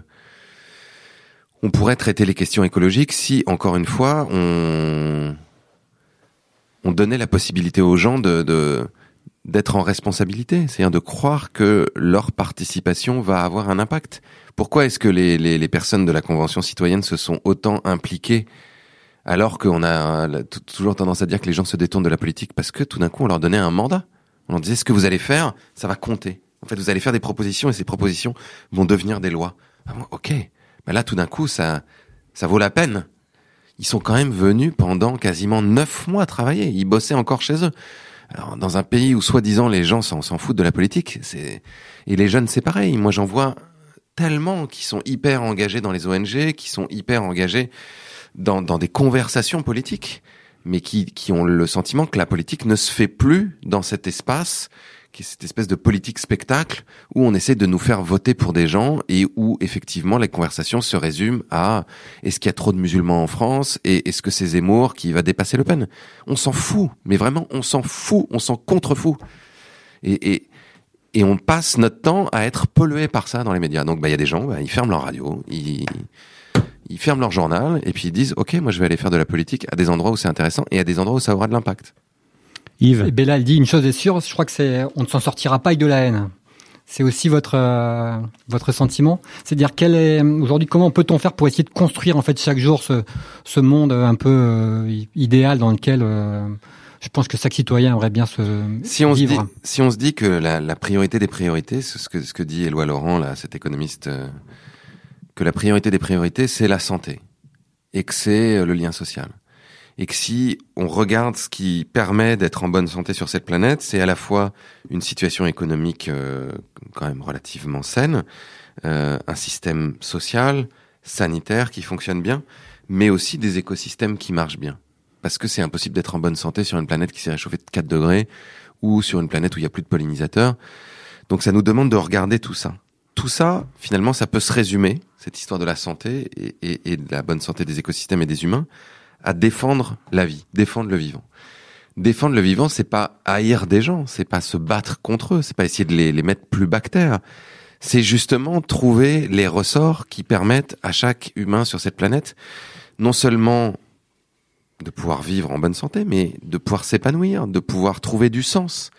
on pourrait traiter les questions écologiques si, encore une fois, on on donnait la possibilité aux gens de, de d'être en responsabilité, c'est-à-dire de croire que leur participation va avoir un impact. Pourquoi est-ce que les, les, les personnes de la Convention citoyenne se sont autant impliquées alors qu'on a toujours tendance à dire que les gens se détournent de la politique parce que tout d'un coup on leur donnait un mandat? On leur disait ce que vous allez faire, ça va compter. En fait, vous allez faire des propositions et ces propositions vont devenir des lois. Ah ok, mais là tout d'un coup ça ça vaut la peine. Ils sont quand même venus pendant quasiment neuf mois travailler. Ils bossaient encore chez eux. Alors, dans un pays où soi-disant les gens s'en foutent de la politique, c'est et les jeunes c'est pareil. Moi j'en vois tellement qui sont hyper engagés dans les ONG, qui sont hyper engagés dans, dans des conversations politiques, mais qui, qui ont le sentiment que la politique ne se fait plus dans cet espace, qui est cette espèce de politique spectacle où on essaie de nous faire voter pour des gens et où effectivement les conversations se résument à est-ce qu'il y a trop de musulmans en France et est-ce que c'est Zemmour qui va dépasser Le Pen? On s'en fout, mais vraiment on s'en fout, on s'en contrefout. Et, et, et on passe notre temps à être pollué par ça dans les médias. Donc bah il y a des gens, bah, ils ferment leur radio, ils ils ferment leur journal et puis ils disent ok moi je vais aller faire de la politique à des endroits où c'est intéressant et à des endroits où ça aura de l'impact. Yves. Et Bella, elle dit une chose est sûre, je crois que c'est, on ne s'en sortira pas avec de la haine. C'est aussi votre euh, votre sentiment, c'est-à-dire quel est aujourd'hui comment peut-on faire pour essayer de construire en fait chaque jour ce ce monde un peu euh, idéal dans lequel euh, je pense que chaque citoyen aimerait bien se Si on se dit vivre. si on se dit que la, la priorité des priorités, c'est ce que ce que dit Éloi Laurent là, cet économiste, euh, que la priorité des priorités c'est la santé et que c'est euh, le lien social et que si on regarde ce qui permet d'être en bonne santé sur cette planète, c'est à la fois une situation économique euh, quand même relativement saine, euh, un système social, sanitaire qui fonctionne bien, mais aussi des écosystèmes qui marchent bien. Parce que c'est impossible d'être en bonne santé sur une planète qui s'est réchauffée de 4 degrés ou sur une planète où il n'y a plus de pollinisateurs. Donc ça nous demande de regarder tout ça. Tout ça, finalement, ça peut se résumer, cette histoire de la santé et, et- et de la bonne santé des écosystèmes et des humains, à défendre la vie, défendre le vivant. Défendre le vivant, c'est pas haïr des gens, c'est pas se battre contre eux, c'est pas essayer de les, les mettre plus bactères. C'est justement trouver les ressorts qui permettent à chaque humain sur cette planète non seulement de pouvoir vivre en bonne santé, mais de pouvoir s'épanouir, de pouvoir trouver du sens.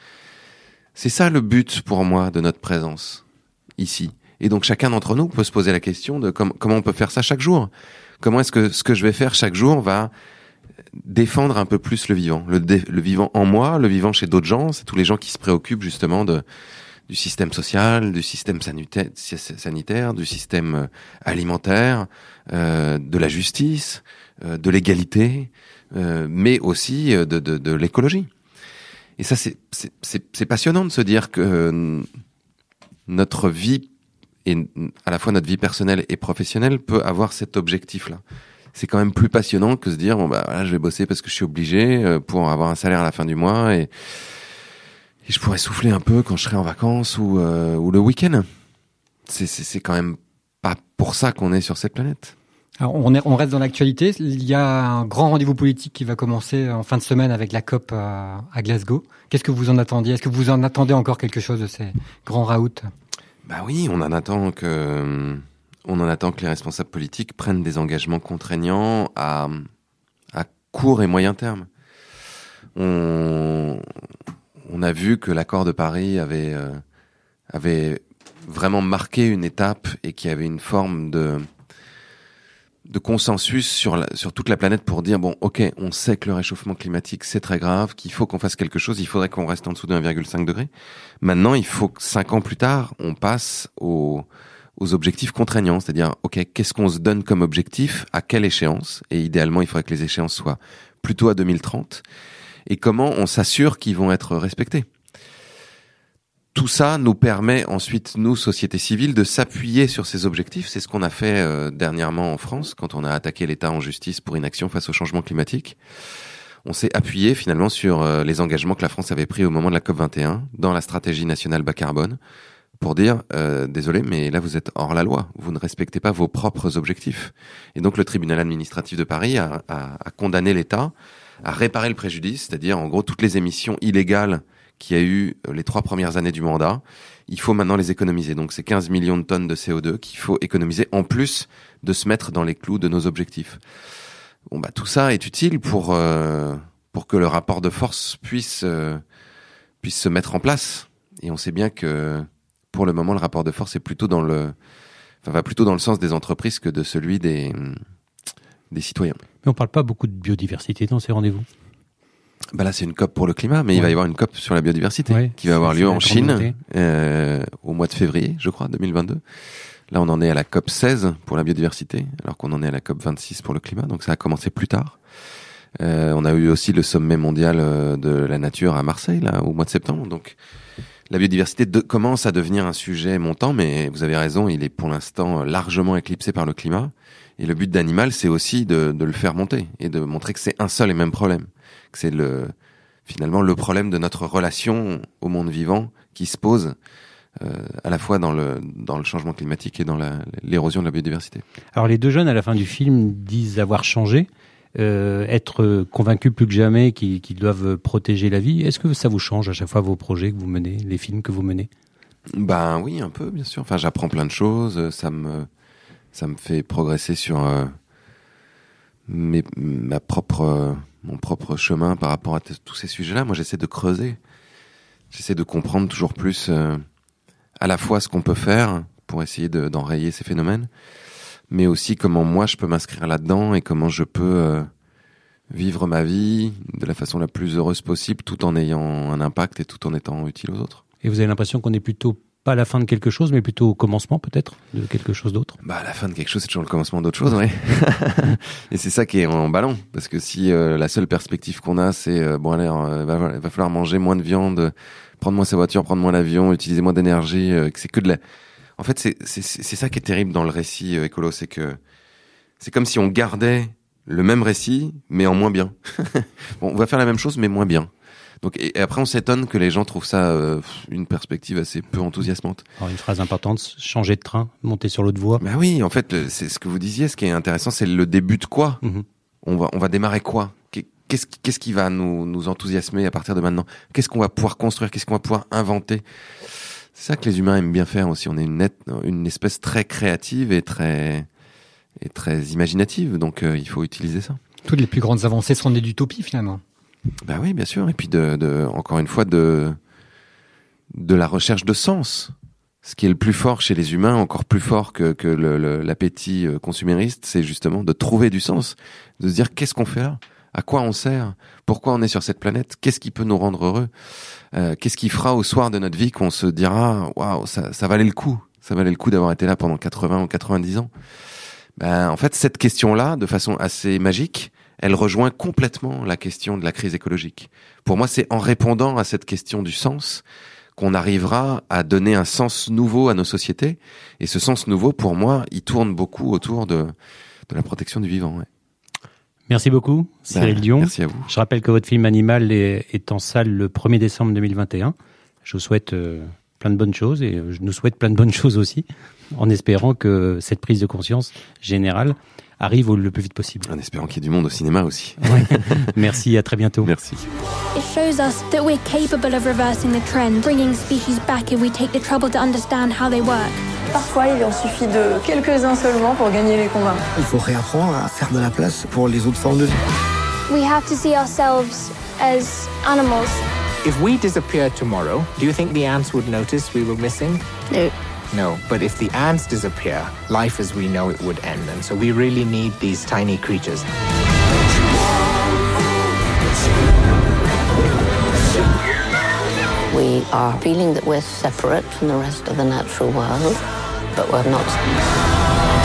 C'est ça le but pour moi de notre présence ici. Et donc chacun d'entre nous peut se poser la question de com- comment on peut faire ça chaque jour. Comment est-ce que ce que je vais faire chaque jour va défendre un peu plus le vivant, le, vivant en moi, le vivant chez d'autres gens, c'est tous les gens qui se préoccupent justement de du système social, du système sanitaire, du système euh, alimentaire, euh, de la justice, euh, de l'égalité, euh, mais aussi de, de, de l'écologie. Et ça, c'est passionnant de se dire que notre vie, et à la fois notre vie personnelle et professionnelle, peut avoir cet objectif-là. C'est quand même plus passionnant que se dire bon bah voilà, je vais bosser parce que je suis obligé pour avoir un salaire à la fin du mois et et je pourrais souffler un peu quand je serai en vacances ou, euh, ou le week-end. C'est quand même pas pour ça qu'on est sur cette planète. Alors on, est, on reste dans l'actualité. Il y a un grand rendez-vous politique qui va commencer en fin de semaine avec la COP à, à Glasgow. Qu'est-ce que vous en attendiez? Est-ce que vous en attendez encore quelque chose de ces grands raouts? Bah oui, on en attend que on en attend que les responsables politiques prennent des engagements contraignants à, court et moyen terme. On, on a vu que l'accord de Paris avait euh, avait vraiment marqué une étape et qu'il y avait une forme de de consensus sur la, sur toute la planète pour dire bon ok on sait que le réchauffement climatique c'est très grave qu'il faut qu'on fasse quelque chose il faudrait qu'on reste en dessous de 1,5 degré maintenant il faut que cinq ans plus tard on passe aux aux objectifs contraignants c'est-à-dire ok qu'est-ce qu'on se donne comme objectif à quelle échéance et idéalement il faudrait que les échéances soient plutôt à 2030 et comment on s'assure qu'ils vont être respectés. Tout ça nous permet ensuite, nous, société civile, de s'appuyer sur ces objectifs. C'est ce qu'on a fait euh, dernièrement en France, quand on a attaqué l'État en justice pour inaction face au changement climatique. On s'est appuyé finalement sur euh, les engagements que la France avait pris au moment de la COP 21 dans la stratégie nationale bas carbone pour dire euh, désolé mais là vous êtes hors la loi, vous ne respectez pas vos propres objectifs. Et donc le tribunal administratif de Paris a, a, a condamné l'État à réparer le préjudice, c'est-à-dire en gros toutes les émissions illégales qu'il y a eu euh, les trois premières années du mandat, il faut maintenant les économiser. Donc c'est 15 millions de tonnes de CO2 qu'il faut économiser en plus de se mettre dans les clous de nos objectifs. Bon bah tout ça est utile pour euh, pour que le rapport de force puisse euh, puisse se mettre en place. Et on sait bien que pour le moment le rapport de force est plutôt dans le va plutôt dans le sens des entreprises que de celui des des citoyens. Mais on parle pas beaucoup de biodiversité dans ces rendez-vous. Bah là, c'est une COP pour le climat, mais il va y avoir une COP sur la biodiversité qui va avoir lieu en Chine euh, au mois de février, je crois, 2022. Là, on en est à la COP 16 pour la biodiversité, alors qu'on en est à la COP 26 pour le climat, donc ça a commencé plus tard. Euh, on a eu aussi le sommet mondial euh, de la nature à Marseille, là, au mois de septembre. Donc, la biodiversité de, commence à devenir un sujet montant, mais vous avez raison, il est pour l'instant largement éclipsé par le climat. Et le but d'Animal, c'est aussi de, de, le faire monter et de montrer que c'est un seul et même problème, que c'est le finalement le problème de notre relation au monde vivant qui se pose euh, à la fois dans le dans le changement climatique et dans l'érosion de la biodiversité. Alors les deux jeunes à la fin du film disent avoir changé, euh, être convaincus plus que jamais qu'ils doivent protéger la vie. Est-ce que ça vous change à chaque fois vos projets que vous menez, les films que vous menez? Ben oui, un peu, bien sûr. Enfin, j'apprends plein de choses. Ça me ça me fait progresser sur euh, mes, ma propre, mon propre chemin par rapport à tous ces sujets-là. Moi, j'essaie de creuser, j'essaie de comprendre toujours plus euh, à la fois ce qu'on peut faire pour essayer d'enrayer ces phénomènes, mais aussi comment moi je peux m'inscrire là-dedans et comment je peux vivre ma vie de la façon la plus heureuse possible tout en ayant un impact et tout en étant utile aux autres. Et vous avez l'impression qu'on est plutôt pas la fin de quelque chose, mais plutôt au commencement peut-être de quelque chose d'autre. Bah la fin de quelque chose, c'est toujours le commencement d'autre chose, ouais. (laughs) et c'est ça qui est en ballon, parce que si euh, la seule perspective qu'on a, c'est euh, bon allez, euh, va, va, falloir manger moins de viande, prendre moins sa voiture, prendre moins l'avion, utiliser moins d'énergie, que c'est que de la. En fait, c'est c'est c'est ça qui est terrible dans le récit écolo, c'est que c'est comme si on gardait le même récit, mais en moins bien. (laughs) bon, on va faire la même chose, mais moins bien. Donc et, après on s'étonne que les gens trouvent ça euh, une perspective assez peu enthousiasmante. Alors une phrase importante, changer de train, monter sur l'autre voie. Bah oui, en fait c'est ce que vous disiez. Ce qui est intéressant, c'est le début de quoi. Mhm. On va on va démarrer quoi? Qu'est-ce qu'est-ce qui va nous nous enthousiasmer à partir de maintenant? Qu'est-ce qu'on va pouvoir construire? Qu'est-ce qu'on va pouvoir inventer? C'est ça que les humains aiment bien faire aussi. On est une, une espèce très créative et très et très imaginative. Donc euh, il faut utiliser ça. Toutes les plus grandes avancées sont nées d'utopie finalement. Ben oui, bien sûr. Et puis de, de, encore une fois, de, de la recherche de sens. Ce qui est le plus fort chez les humains, encore plus fort que, que l'appétit euh, consumériste, c'est justement de trouver du sens, de se dire qu'est-ce qu'on fait là? À quoi on sert? Pourquoi on est sur cette planète? Qu'est-ce qui peut nous rendre heureux? Euh, Qu'est-ce qui fera au soir de notre vie qu'on se dira waouh, ça, ça valait le coup, ça valait le coup d'avoir été là pendant 80 ou 90 ans. Ben en fait, cette question-là, de façon assez magique, elle rejoint complètement la question de la crise écologique. Pour moi, c'est en répondant à cette question du sens qu'on arrivera à donner un sens nouveau à nos sociétés. Et ce sens nouveau, pour moi, il tourne beaucoup autour de, de la protection du vivant. Ouais. Merci beaucoup, Cyril Ben, Dion. Merci à vous. Je rappelle que votre film Animal est, est en salle le 1er décembre 2021. Je vous souhaite euh, plein de bonnes choses et je nous souhaite plein de bonnes (laughs) choses aussi, en espérant que cette prise de conscience générale arrive au- le plus vite possible. En espérant qu'il y ait du monde au cinéma aussi. (laughs) Merci, à très bientôt. Merci. It shows us that we're capable of reversing the trend, bringing species back if we take the trouble to understand how they work. Parfois, il en suffit de quelques-uns seulement pour gagner les combats. Il faut réapprendre à faire de la place pour les autres formes de vie. We have to see ourselves as animals. If we disappeared tomorrow, do you think the ants would notice we were missing? No. No, but if the ants disappear, life as we know it would end. And so we really need these tiny creatures. We are feeling that we're separate from the rest of the natural world, but we're not.